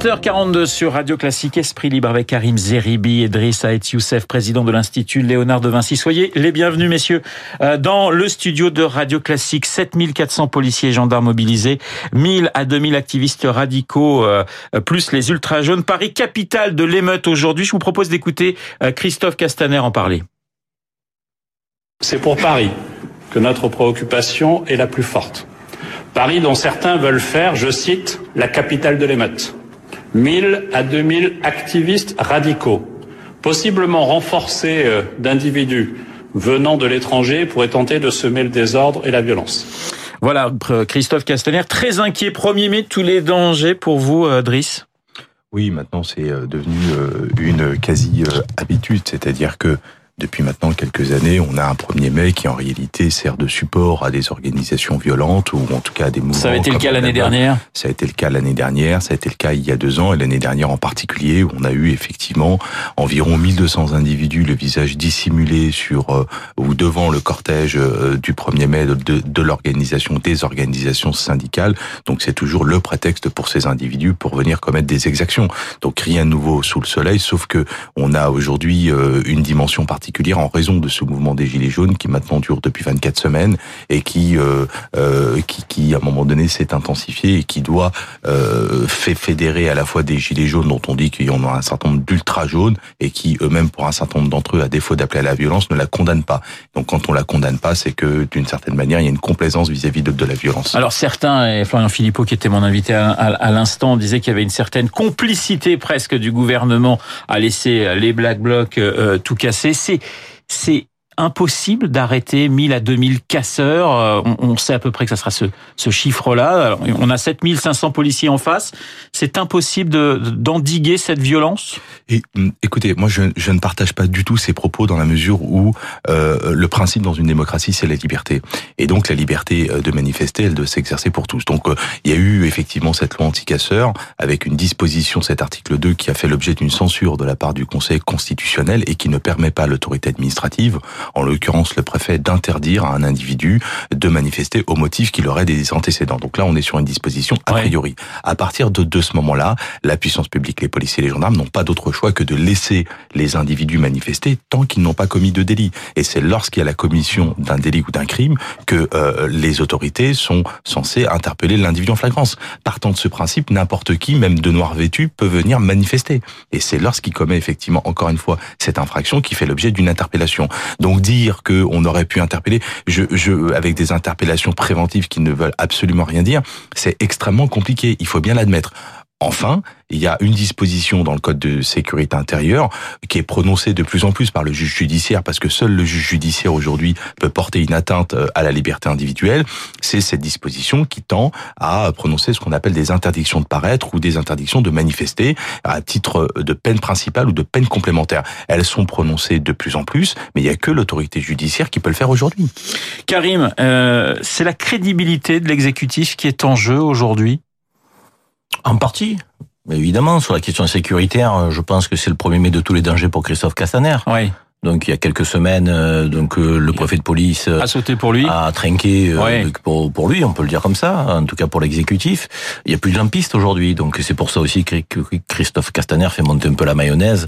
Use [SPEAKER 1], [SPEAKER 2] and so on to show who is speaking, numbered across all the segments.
[SPEAKER 1] 8h42 sur Radio Classique, Esprit Libre avec Karim Zeribi et Driss Aet Youssef, président de l'Institut Léonard de Vinci. Soyez les bienvenus, messieurs, euh, dans le studio de Radio Classique. 7400 policiers et gendarmes mobilisés, 1000 à 2000 activistes radicaux, euh, plus les ultra-jaunes. Paris, capitale de l'émeute aujourd'hui. Je vous propose d'écouter euh, Christophe Castaner en parler.
[SPEAKER 2] C'est pour Paris que notre préoccupation est la plus forte. Paris dont certains veulent faire, je cite, la capitale de l'émeute. 1000 à 2000 activistes radicaux, possiblement renforcés euh, d'individus venant de l'étranger pourraient tenter de semer le désordre et la violence.
[SPEAKER 1] Voilà, Christophe Castaner, très inquiet, premier mai, tous les dangers pour vous, euh, Driss?
[SPEAKER 3] Oui, maintenant c'est euh, devenu une quasi-habitude, c'est-à-dire que depuis maintenant quelques années, on a un 1er mai qui en réalité sert de support à des organisations violentes ou en tout cas à des mouvements.
[SPEAKER 1] Ça a été le cas l'année dernière
[SPEAKER 3] Ça a été le cas l'année dernière, ça a été le cas il y a deux ans et l'année dernière en particulier où on a eu effectivement environ 1200 individus le visage dissimulé sur euh, ou devant le cortège euh, du 1er mai de, de, l'organisation des organisations syndicales. Donc c'est toujours le prétexte pour ces individus pour venir commettre des exactions. Donc rien de nouveau sous le soleil sauf que on a aujourd'hui euh, une dimension particulière en raison de ce mouvement des Gilets jaunes qui maintenant dure depuis 24 semaines et qui, euh, euh, qui, qui, à un moment donné, s'est intensifié et qui doit euh, fédérer à la fois des Gilets jaunes dont on dit qu'il y en a un certain nombre d'ultra jaunes et qui eux-mêmes, pour un certain nombre d'entre eux, à défaut d'appeler à la violence, ne la condamnent pas. Donc quand on la condamne pas, c'est que d'une certaine manière, il y a une complaisance vis-à-vis de, la violence.
[SPEAKER 1] Alors certains, et Florian Philippot qui était mon invité à, à, à l'instant, disait qu'il y avait une certaine complicité presque du gouvernement à laisser les Black Blocs euh, tout casser. C'est impossible d'arrêter 1000 à 2000 casseurs. Euh, on, sait à peu près que ça sera ce, chiffre-là. On a 7500 policiers en face. C'est impossible d'endiguer cette violence?
[SPEAKER 3] Et hum, écoutez, moi je, ne partage pas du tout ces propos dans la mesure où euh, le principe dans une démocratie c'est la liberté. Et donc la liberté euh, de manifester, elle doit s'exercer pour tous. Donc il y a eu effectivement cette loi anti-casseurs avec une disposition, cet article 2, qui a fait l'objet d'une censure de la part du Conseil constitutionnel et qui ne permet pas l'autorité administrative en l'occurrence le préfet, d'interdire à un individu de manifester au motif qu'il aurait des antécédents. Donc là, on est sur une disposition a priori. À partir de, de ce moment-là, la puissance publique, les policiers et les gendarmes n'ont pas d'autre choix que de laisser les individus manifester tant qu'ils n'ont pas commis de délit. Et c'est lorsqu'il y a la commission d'un délit ou d'un crime que euh, les autorités sont censées interpeller l'individu en flagrance. Partant de ce principe, n'importe qui, même de noir vêtu, peut venir manifester. Et c'est lorsqu'il commet effectivement, encore une fois, cette infraction qui fait l'objet d'une interpellation. Donc dire qu'on aurait pu interpeller, je, je, avec des interpellations préventives qui ne veulent absolument rien dire, c'est extrêmement compliqué. Il faut bien l'admettre. Enfin, il y a une disposition dans le code de sécurité intérieure qui est prononcée de plus en plus par le juge judiciaire parce que seul le juge judiciaire aujourd'hui peut porter une atteinte euh, à la liberté individuelle. C'est cette disposition qui tend à prononcer ce qu'on appelle des interdictions de paraître ou des interdictions de manifester à titre de peine principale ou de peine complémentaire. Elles sont prononcées de plus en plus, mais il n'y a que l'autorité judiciaire qui peut le faire aujourd'hui.
[SPEAKER 1] Karim, euh, c'est la crédibilité de l'exécutif qui est en jeu aujourd'hui?
[SPEAKER 4] En partie. Mais évidemment, sur la question sécuritaire, je pense que c'est le premier mai de tous les dangers pour Christophe Castaner.
[SPEAKER 1] Oui.
[SPEAKER 4] Donc il y a quelques semaines, euh, donc euh, le préfet de police
[SPEAKER 1] a sauté pour lui,
[SPEAKER 4] a trinqué euh, pour, pour lui, on peut le dire comme ça, en tout cas pour l'exécutif. Il y a plus de pistes aujourd'hui, donc c'est pour ça aussi que Christophe Castaner fait monter un peu la mayonnaise,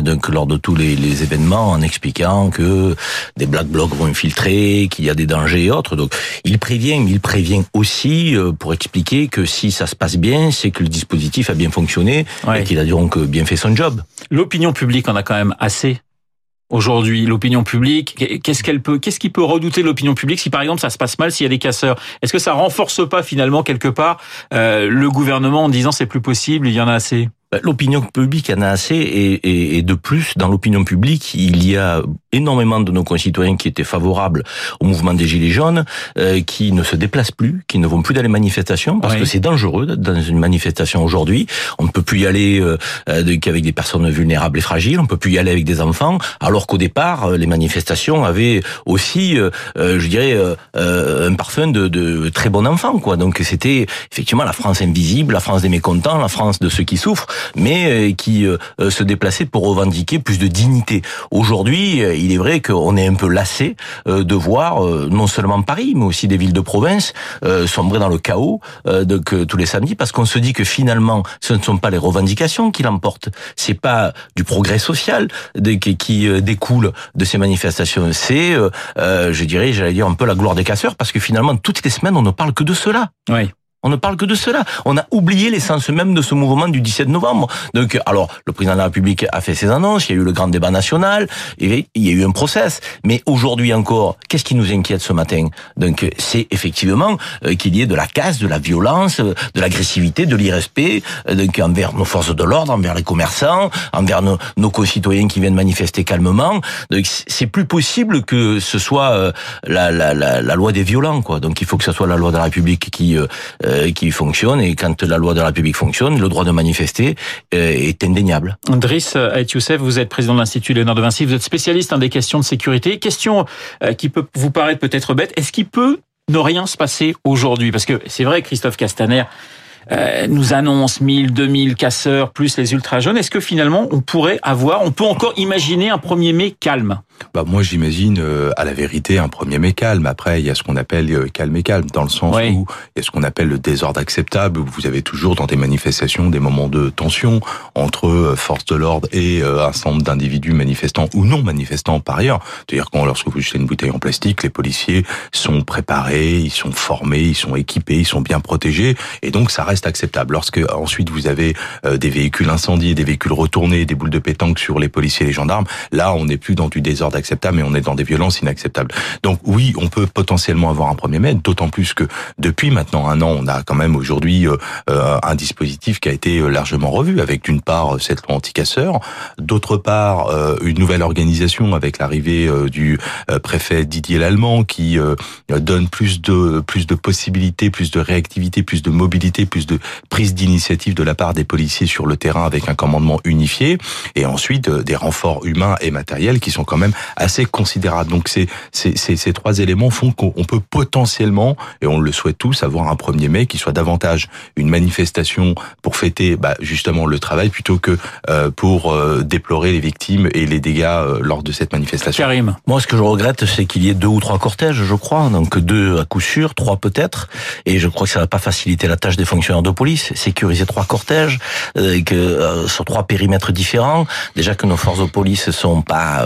[SPEAKER 4] donc lors de tous les, les, événements, en expliquant que des black blocs vont infiltrer, qu'il y a des dangers et autres. Donc il prévient, mais il prévient aussi pour expliquer que si ça se passe bien, c'est que le dispositif a bien fonctionné et qu'il a donc bien fait son job.
[SPEAKER 1] L'opinion publique en a quand même assez aujourd'hui l'opinion publique Qu'est-ce qu'elle peut, qu'est-ce qui peut redouter l'opinion publique si par exemple ça se passe mal s'il y a des casseurs? Est-ce que ça renforce pas finalement quelque part euh, le gouvernement en disant c'est plus possible, il y en a assez?
[SPEAKER 4] L'opinion publique en a assez et, et, de plus, dans l'opinion publique, il y a énormément de nos concitoyens qui étaient favorables au mouvement des Gilets jaunes, euh, qui ne se déplacent plus, qui ne vont plus dans les manifestations, parce que c'est dangereux dans une manifestation aujourd'hui. On ne peut plus y aller euh, euh qu'avec des personnes vulnérables et fragiles, on ne peut plus y aller avec des enfants, alors qu'au départ, euh, les manifestations avaient aussi, euh, je dirais, un parfum de, de très bon enfant. quoi. Donc c'était effectivement la France invisible, la France des mécontents, la France de ceux qui souffrent. Mais qui se déplaçaient pour revendiquer plus de dignité. Aujourd'hui, il est vrai qu'on est un peu lassé de voir non seulement Paris, mais aussi des villes de province sombrer dans le chaos donc, tous les samedis, parce qu'on se dit que finalement, ce ne sont pas les revendications qui l'emportent, c'est pas du progrès social qui découle de ces manifestations, c'est, je dirais, j'allais dire un peu la gloire des casseurs, parce que finalement, toutes les semaines, on ne parle que de cela.
[SPEAKER 1] Oui.
[SPEAKER 4] On ne parle que de cela. On a oublié l'essence même de ce mouvement du 17 novembre. Donc, alors, le président de la République a fait ses annonces, il y a eu le grand débat national, il y a eu un process. Mais aujourd'hui encore, qu'est-ce qui nous inquiète ce matin? Donc, c'est effectivement euh, qu'il y ait de la casse, de la violence, euh, de l'agressivité, de l'irrespect, euh, donc envers nos forces de l'ordre, envers les commerçants, envers nos, nos, concitoyens qui viennent manifester calmement. Donc, c'est plus possible que ce soit la, la, loi des violents, quoi. Donc, il faut que ce soit la loi de la République qui euh, qui fonctionne. Et quand la loi de la République fonctionne, le droit de manifester euh, est indéniable.
[SPEAKER 1] Driss Ait Youssef, vous êtes président de l'Institut Léonard de Vinci, vous êtes spécialiste des questions de sécurité. Question euh, qui peut vous paraître peut-être bête, est-ce qu'il peut ne rien se passer aujourd'hui? Parce que c'est vrai, Christophe Castaner, nous annonce 1000, 2000 casseurs plus les ultra jeunes. Est-ce que finalement on pourrait avoir, on peut encore imaginer un 1er mai calme?
[SPEAKER 3] Bah moi j'imagine euh, à la vérité un premier mai calme. Après il y a ce qu'on appelle euh, calme et calme dans le sens où il y a ce qu'on appelle le désordre acceptable. Où vous avez toujours dans des manifestations des moments de tension entre euh, forces de l'ordre et un certain nombre d'individus manifestants ou non manifestants par ailleurs. C'est-à-dire quand lorsque vous jetez une bouteille en plastique, les policiers sont préparés, ils sont formés, ils sont équipés, ils sont bien protégés et donc ça reste acceptable. Lorsque ensuite vous avez des véhicules incendiés, des véhicules retournés, des boules de pétanque sur les policiers et les gendarmes, là on n'est plus dans du désordre acceptable, mais on est dans des violences inacceptables. Donc oui, on peut potentiellement avoir un premier mai, d'autant plus que depuis maintenant un an, on a quand même aujourd'hui euh, euh, un dispositif qui a été euh, largement revu, avec d'une part cette loi anti-casseurs, d'autre part une nouvelle organisation avec l'arrivée du préfet Didier Lallemand qui donne plus de plus de possibilités, plus de réactivité, plus de mobilité, plus de prise d'initiative de la part des policiers sur le terrain avec un commandement unifié, et ensuite des renforts humains et matériels qui sont quand même assez considérable. Donc ces, ces, ces, ces trois éléments font qu'on peut potentiellement, et on le souhaite tous, avoir un 1er mai qui soit davantage une manifestation pour fêter bah, justement le travail plutôt que euh, pour euh, déplorer les victimes et les dégâts euh, lors de cette manifestation.
[SPEAKER 1] Karim.
[SPEAKER 4] Moi, ce que je regrette, c'est qu'il y ait deux ou trois cortèges, je crois, donc deux à coup sûr, trois peut-être, et je crois que ça va pas faciliter la tâche des fonctionnaires de police, sécuriser trois cortèges, que sur trois périmètres différents. Déjà que nos forces de police sont pas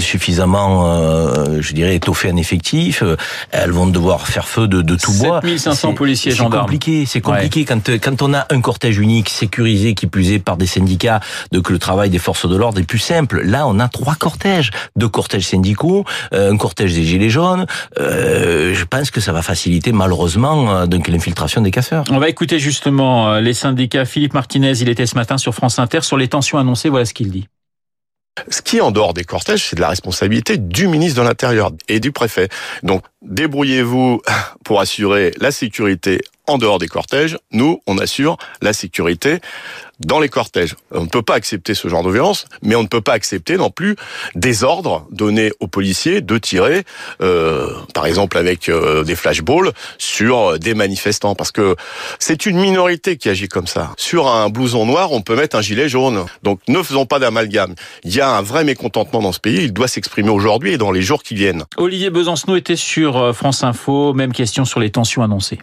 [SPEAKER 4] suffisamment, euh, je dirais, étoffées en effectif. Euh, elles vont devoir faire feu de, de tout bois.
[SPEAKER 1] 7500 policiers et gendarmes.
[SPEAKER 4] C'est compliqué, c'est compliqué quand quand on a un cortège unique, sécurisé, qui plus est par des syndicats, de que le travail des forces de l'ordre est plus simple. Là, on a trois cortèges, deux cortèges syndicaux, euh, un cortège des gilets jaunes. Euh, je pense que ça va faciliter malheureusement donc l'infiltration des casseurs.
[SPEAKER 1] On va écouter justement les syndicats. Philippe Martinez, il était ce matin sur France Inter sur les tensions annoncées. Voilà ce qu'il dit.
[SPEAKER 5] Ce qui est en dehors des cortèges, c'est de la responsabilité du ministre de l'Intérieur et du préfet. Donc, débrouillez-vous pour assurer la sécurité en dehors des cortèges. Nous, on assure la sécurité dans les cortèges. On ne peut pas accepter ce genre de violence, mais on ne peut pas accepter non plus des ordres donnés aux policiers de tirer, euh, par exemple avec euh, des flashballs, sur des manifestants, parce que c'est une minorité qui agit comme ça. Sur un blouson noir, on peut mettre un gilet jaune. Donc ne faisons pas d'amalgame. Il y a un vrai mécontentement dans ce pays, il doit s'exprimer aujourd'hui et dans les jours qui viennent.
[SPEAKER 1] Olivier Besancenot était sur euh, France Info, même question sur les tensions annoncées.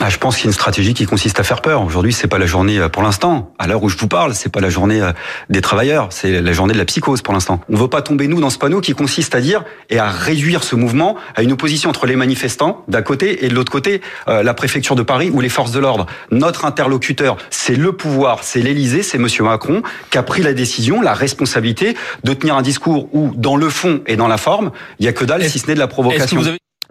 [SPEAKER 6] Ah, je pense qu'il y a une stratégie qui consiste à faire peur. Aujourd'hui, c'est pas la journée euh, pour l'instant. À l'heure où je vous parle, c'est pas la journée euh, des travailleurs, c'est la journée de la psychose pour l'instant. On veut pas tomber nous dans ce panneau qui consiste à dire et à réduire ce mouvement à une opposition entre les manifestants d'un côté et de l'autre côté euh, la préfecture de Paris ou les forces de l'ordre. Notre interlocuteur, c'est le pouvoir, c'est l'Élysée, c'est Monsieur Macron qui a pris la décision, la responsabilité de tenir un discours où, dans le fond et dans la forme, il y a que dalle si ce n'est de la provocation.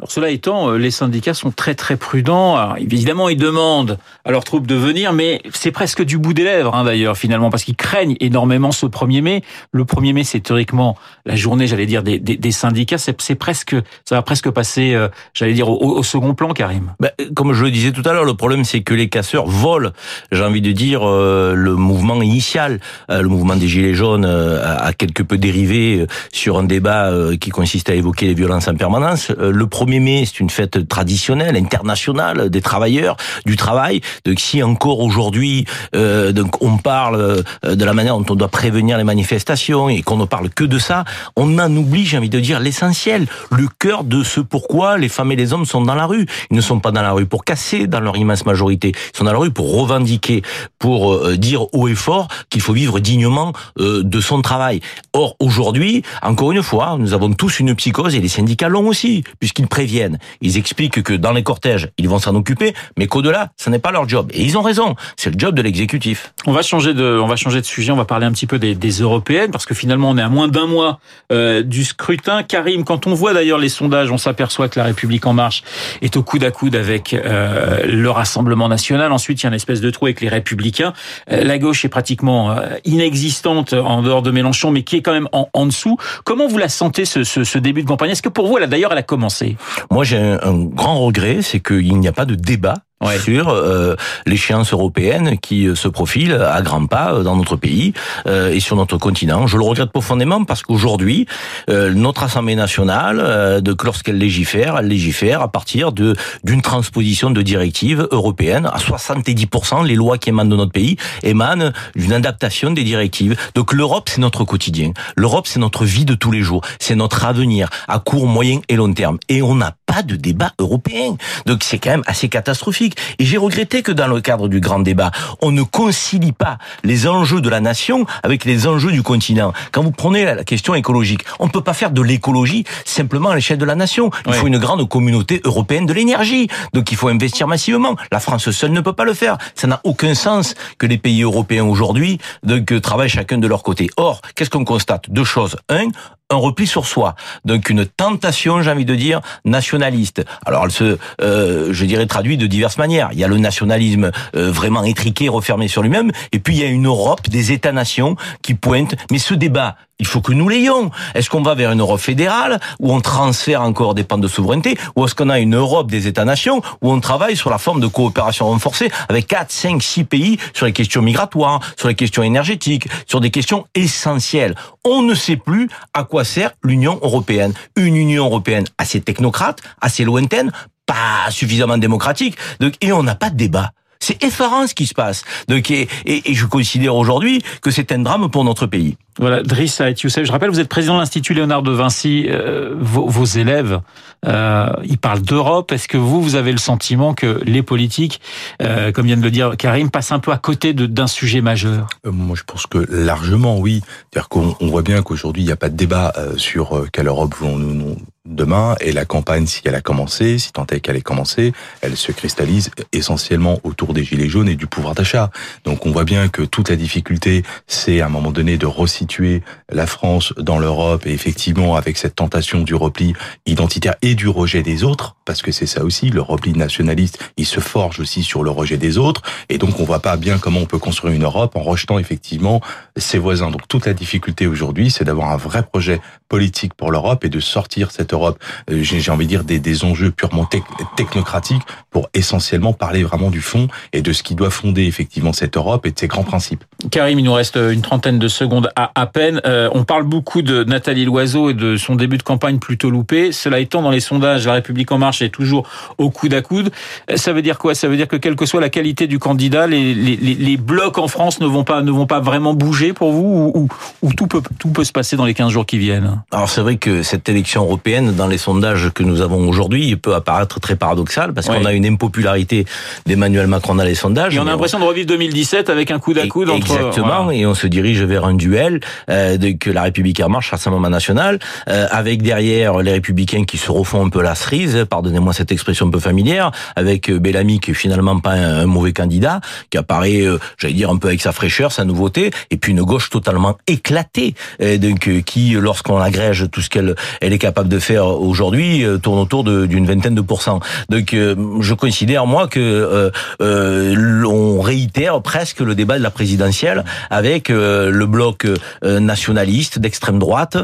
[SPEAKER 1] Alors cela étant, euh, les syndicats sont très très prudents. Alors, évidemment, ils demandent à leurs troupes de venir, mais c'est presque du bout des lèvres hein, d'ailleurs finalement, parce qu'ils craignent énormément ce 1er mai. Le 1er mai, c'est théoriquement la journée, j'allais dire, des, des, syndicats. C'est presque, ça va presque passer, euh, j'allais dire, au, au, second plan, Karim.
[SPEAKER 4] Ben, comme je le disais tout à l'heure, le problème c'est que les casseurs volent. J'ai envie de dire euh, le mouvement initial, le mouvement des gilets jaunes a, quelque peu dérivé sur un débat qui consiste à évoquer les violences en permanence. le premier mai, c'est une fête traditionnelle, internationale des travailleurs, du travail. Donc si encore aujourd'hui, euh, donc on parle euh, de la manière dont on doit prévenir les manifestations et qu'on ne parle que de ça, on en oublie, j'ai envie de dire, l'essentiel, le cœur de ce pourquoi les femmes et les hommes sont dans la rue. Ils ne sont pas dans la rue pour casser, dans leur immense majorité. Ils sont dans la rue pour revendiquer, pour euh, dire haut et fort qu'il faut vivre dignement de son travail. Or, aujourd'hui, encore une fois, nous avons tous une psychose et les syndicats l'ont aussi, puisqu'ils préviennent. Ils expliquent que dans les cortèges, ils vont s'en occuper, mais qu'au-delà, ce n'est pas leur job. Et ils ont raison. C'est le job de l'exécutif.
[SPEAKER 1] On va changer de, on va changer de sujet. On va parler un petit peu des, des européennes, parce que finalement, on est à moins d'un mois euh, du scrutin. Karim, quand on voit d'ailleurs les sondages, on s'aperçoit que la République en marche est au coude à coude avec euh, le Rassemblement national. Ensuite, il y a une espèce de trou avec les Républicains. Euh, la gauche est pratiquement euh, inexistante en dehors de Mélenchon, mais qui est quand même en, en dessous. Comment vous la sentez ce, ce, ce début de campagne? Est-ce que pour vous, elle a d'ailleurs, elle a commencé?
[SPEAKER 4] Moi, j'ai un, grand regret, c'est qu'il n'y a pas de débat
[SPEAKER 1] Ouais.
[SPEAKER 4] sur euh, l'échéance européenne qui euh, se profile à grands pas euh, dans notre pays euh, et sur notre continent. Je le regrette profondément parce qu'aujourd'hui, euh, notre Assemblée nationale, euh, de, lorsqu'elle légifère, elle légifère à partir de d'une transposition de directives européennes. À 70%, les lois qui émanent de notre pays émanent d'une adaptation des directives. Donc l'Europe, c'est notre quotidien. L'Europe, c'est notre vie de tous les jours. C'est notre avenir à court, moyen et long terme. Et on n'a pas de débat européen. Donc c'est quand même assez catastrophique. Et j'ai regretté que dans le cadre du grand débat, on ne concilie pas les enjeux de la nation avec les enjeux du continent. Quand vous prenez la question écologique, on ne peut pas faire de l'écologie simplement à l'échelle de la nation. Il faut une grande communauté européenne de l'énergie. Donc il faut investir massivement. La France seule ne peut pas le faire. Ça n'a aucun sens que les pays européens aujourd'hui donc euh, travaillent chacun de leur côté. Or, qu'est-ce qu'on constate? Deux choses. Un, un repli sur soi, donc une tentation, j'ai envie de dire, nationaliste. Alors elle se, euh, je dirais, traduit de diverses manières. Il y a le nationalisme euh, vraiment étriqué, refermé sur lui-même, et puis il y a une Europe des États-nations qui pointe. Mais ce débat, il faut que nous l'ayons. Est-ce qu'on va vers une Europe fédérale où on transfère encore des pans de souveraineté, ou est-ce qu'on a une Europe des États-nations où on travaille sur la forme de coopération renforcée avec 4, 5, 6 pays sur les questions migratoires, sur les questions énergétiques, sur des questions essentielles. On ne sait plus à quoi sert l'Union européenne. Une Union européenne assez technocrate, assez lointaine, pas suffisamment démocratique, et on n'a pas de débat. C'est effarant ce qui se passe. Et je considère aujourd'hui que c'est un drame pour notre pays.
[SPEAKER 1] Voilà, Driss Saïd Youssef, je rappelle, vous êtes président de l'Institut Léonard de Vinci. Euh, vos, élèves, euh, ils parlent d'Europe. Est-ce que vous, vous avez le sentiment que les politiques, euh, comme vient de le dire Karim, passent un peu à côté d'un sujet majeur?
[SPEAKER 3] Moi, je pense que largement, oui. C'est-à-dire qu'on on voit bien qu'aujourd'hui, il n'y a pas de débat sur quelle Europe voulons-nous nous, demain. Et la campagne, si elle a commencé, si tant est qu'elle ait commencé, elle se cristallise essentiellement autour des gilets jaunes et du pouvoir d'achat. Donc, on voit bien que toute la difficulté, c'est à un moment donné de resituer la France dans l'Europe. Et effectivement avec cette tentation du repli identitaire et du rejet des autres, parce que c'est ça aussi, le repli nationaliste, il se forge aussi sur le rejet des autres. Et donc, on voit pas bien comment on peut construire une Europe en rejetant effectivement ses voisins. Donc, toute la difficulté aujourd'hui, c'est d'avoir un vrai projet politique pour l'Europe et de sortir cette Europe, euh, j'ai envie de dire, des, des enjeux purement tec- technocratiques pour essentiellement parler vraiment du fond et de ce qui doit fonder effectivement cette Europe et de ses grands principes.
[SPEAKER 1] Karim, il nous reste une trentaine de secondes à, à peine. Euh, on parle beaucoup de Nathalie Loiseau et de son début de campagne plutôt loupé. Cela étant, dans les sondages, La République En Marche est toujours au coude à coude. Euh, Ça veut dire quoi? Ça veut dire que quelle que soit la qualité du candidat, les, les, les- blocs en France ne vont pas, ne vont pas vraiment bouger pour vous ou, ou, ou tout, peut, tout peut se passer dans les 15 jours qui viennent?
[SPEAKER 4] Alors c'est vrai que cette élection européenne, dans les sondages que nous avons aujourd'hui, peut apparaître très paradoxale parce
[SPEAKER 1] Oui.
[SPEAKER 4] qu'on a une impopularité d'Emmanuel Macron dans les sondages.
[SPEAKER 1] Et on a l'impression de revivre 2017 avec un coude à coude entre...
[SPEAKER 4] Exactement,
[SPEAKER 1] voilà.
[SPEAKER 4] et on se dirige vers un duel euh, de, que la République en marche, Rassemblement national, euh, avec derrière les Républicains qui se refont un peu la cerise, pardonnez-moi cette expression un peu familière, avec euh, Bellamy qui est finalement pas un, mauvais candidat, qui apparaît, euh, j'allais dire un peu avec sa fraîcheur, sa nouveauté, et puis une gauche totalement éclatée, euh, donc qui, lorsqu'on agrège tout ce qu'elle elle est capable de faire aujourd'hui, tourne autour d'une vingtaine de pourcents. Donc je considère moi que on réitère presque le débat de la présidentielle avec le bloc nationaliste d'extrême droite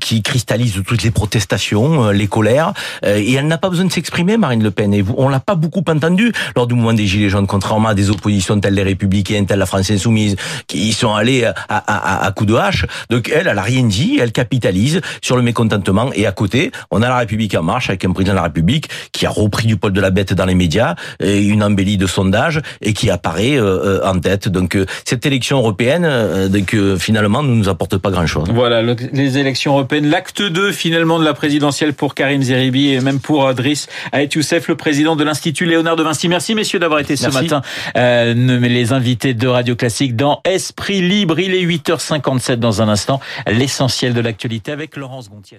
[SPEAKER 4] qui cristallise toutes les protestations, les colères, et n'a pas besoin de s'exprimer, Marine Le Pen. Et vous, on l'a pas beaucoup entendu lors du mouvement des Gilets jaunes, contrairement à des oppositions telles les Républicains, telles la France Insoumise, qui y sont allés à, à, à, coups de hache. Donc elle, elle a rien dit, elle capitalise sur le mécontentement. Et à côté, on a la République en marche avec un président de la République qui a repris du poil de la bête dans les médias, et une embellie de sondage et qui apparaît euh, en tête. Donc cette élection européenne, donc finalement, ne nous apporte pas grand-chose.
[SPEAKER 1] Voilà, les élections européennes, l'acte 2 finalement de la présidentielle pour Karim Zeribi et même pour Driss Aet Youssef, le président de l'Institut Léonard de Vinci. Merci messieurs d'avoir été ce matin euh, les invités de Radio Classique dans Esprit Libre. Il est 8h57 dans un instant. L'essentiel de l'actualité avec Laurence Gontier.